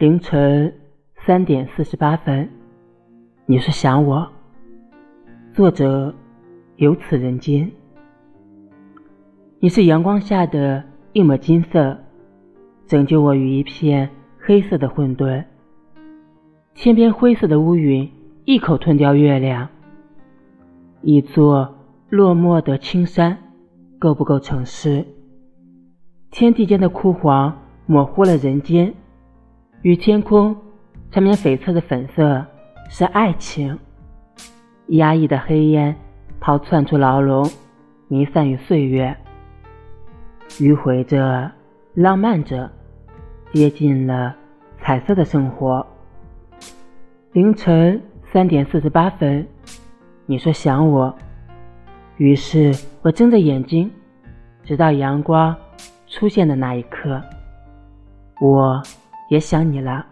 凌晨三点四十八分，你是想我？作者有此人间。你是阳光下的一抹金色，拯救我于一片黑色的混沌。千边灰色的乌云一口吞掉月亮。一座落寞的青山，够不够城市？天地间的枯黄模糊了人间。与天空缠绵悱恻的粉色是爱情，压抑的黑烟逃窜出牢笼，弥散于岁月，迂回着，浪漫着，接近了彩色的生活。凌晨三点四十八分，你说想我，于是我睁着眼睛，直到阳光出现的那一刻，我。也想你了。